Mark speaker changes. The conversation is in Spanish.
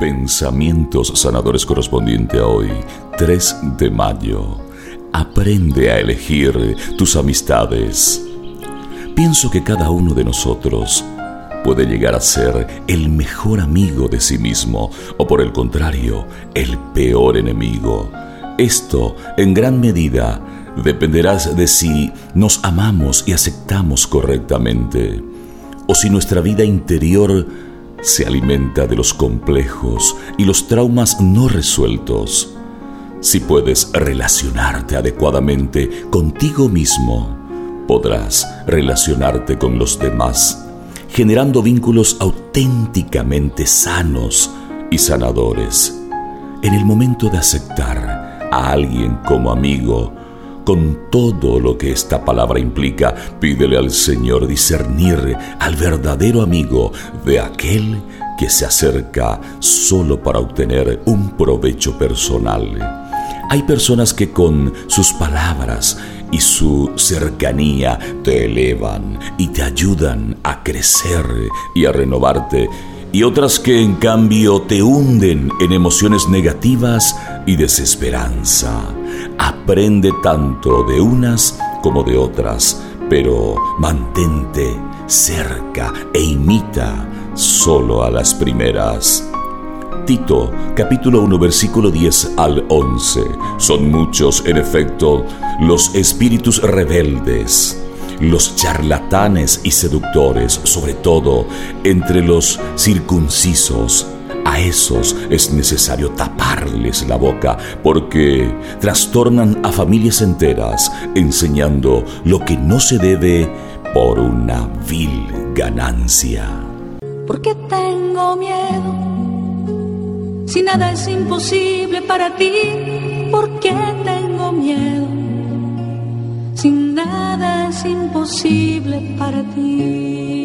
Speaker 1: Pensamientos sanadores correspondiente a hoy, 3 de mayo. Aprende a elegir tus amistades. Pienso que cada uno de nosotros puede llegar a ser el mejor amigo de sí mismo o por el contrario, el peor enemigo. Esto, en gran medida, dependerá de si nos amamos y aceptamos correctamente o si nuestra vida interior se alimenta de los complejos y los traumas no resueltos. Si puedes relacionarte adecuadamente contigo mismo, podrás relacionarte con los demás, generando vínculos auténticamente sanos y sanadores. En el momento de aceptar a alguien como amigo, con todo lo que esta palabra implica, pídele al Señor discernir al verdadero amigo de aquel que se acerca solo para obtener un provecho personal. Hay personas que con sus palabras y su cercanía te elevan y te ayudan a crecer y a renovarte y otras que en cambio te hunden en emociones negativas y desesperanza. Aprende tanto de unas como de otras, pero mantente cerca e imita solo a las primeras. Tito, capítulo 1, versículo 10 al 11. Son muchos, en efecto, los espíritus rebeldes los charlatanes y seductores, sobre todo entre los circuncisos. A esos es necesario taparles la boca porque trastornan a familias enteras enseñando lo que no se debe por una vil ganancia.
Speaker 2: ¿Por qué tengo miedo? Si nada es imposible para ti, ¿por qué tengo miedo? sin nada es imposible para ti.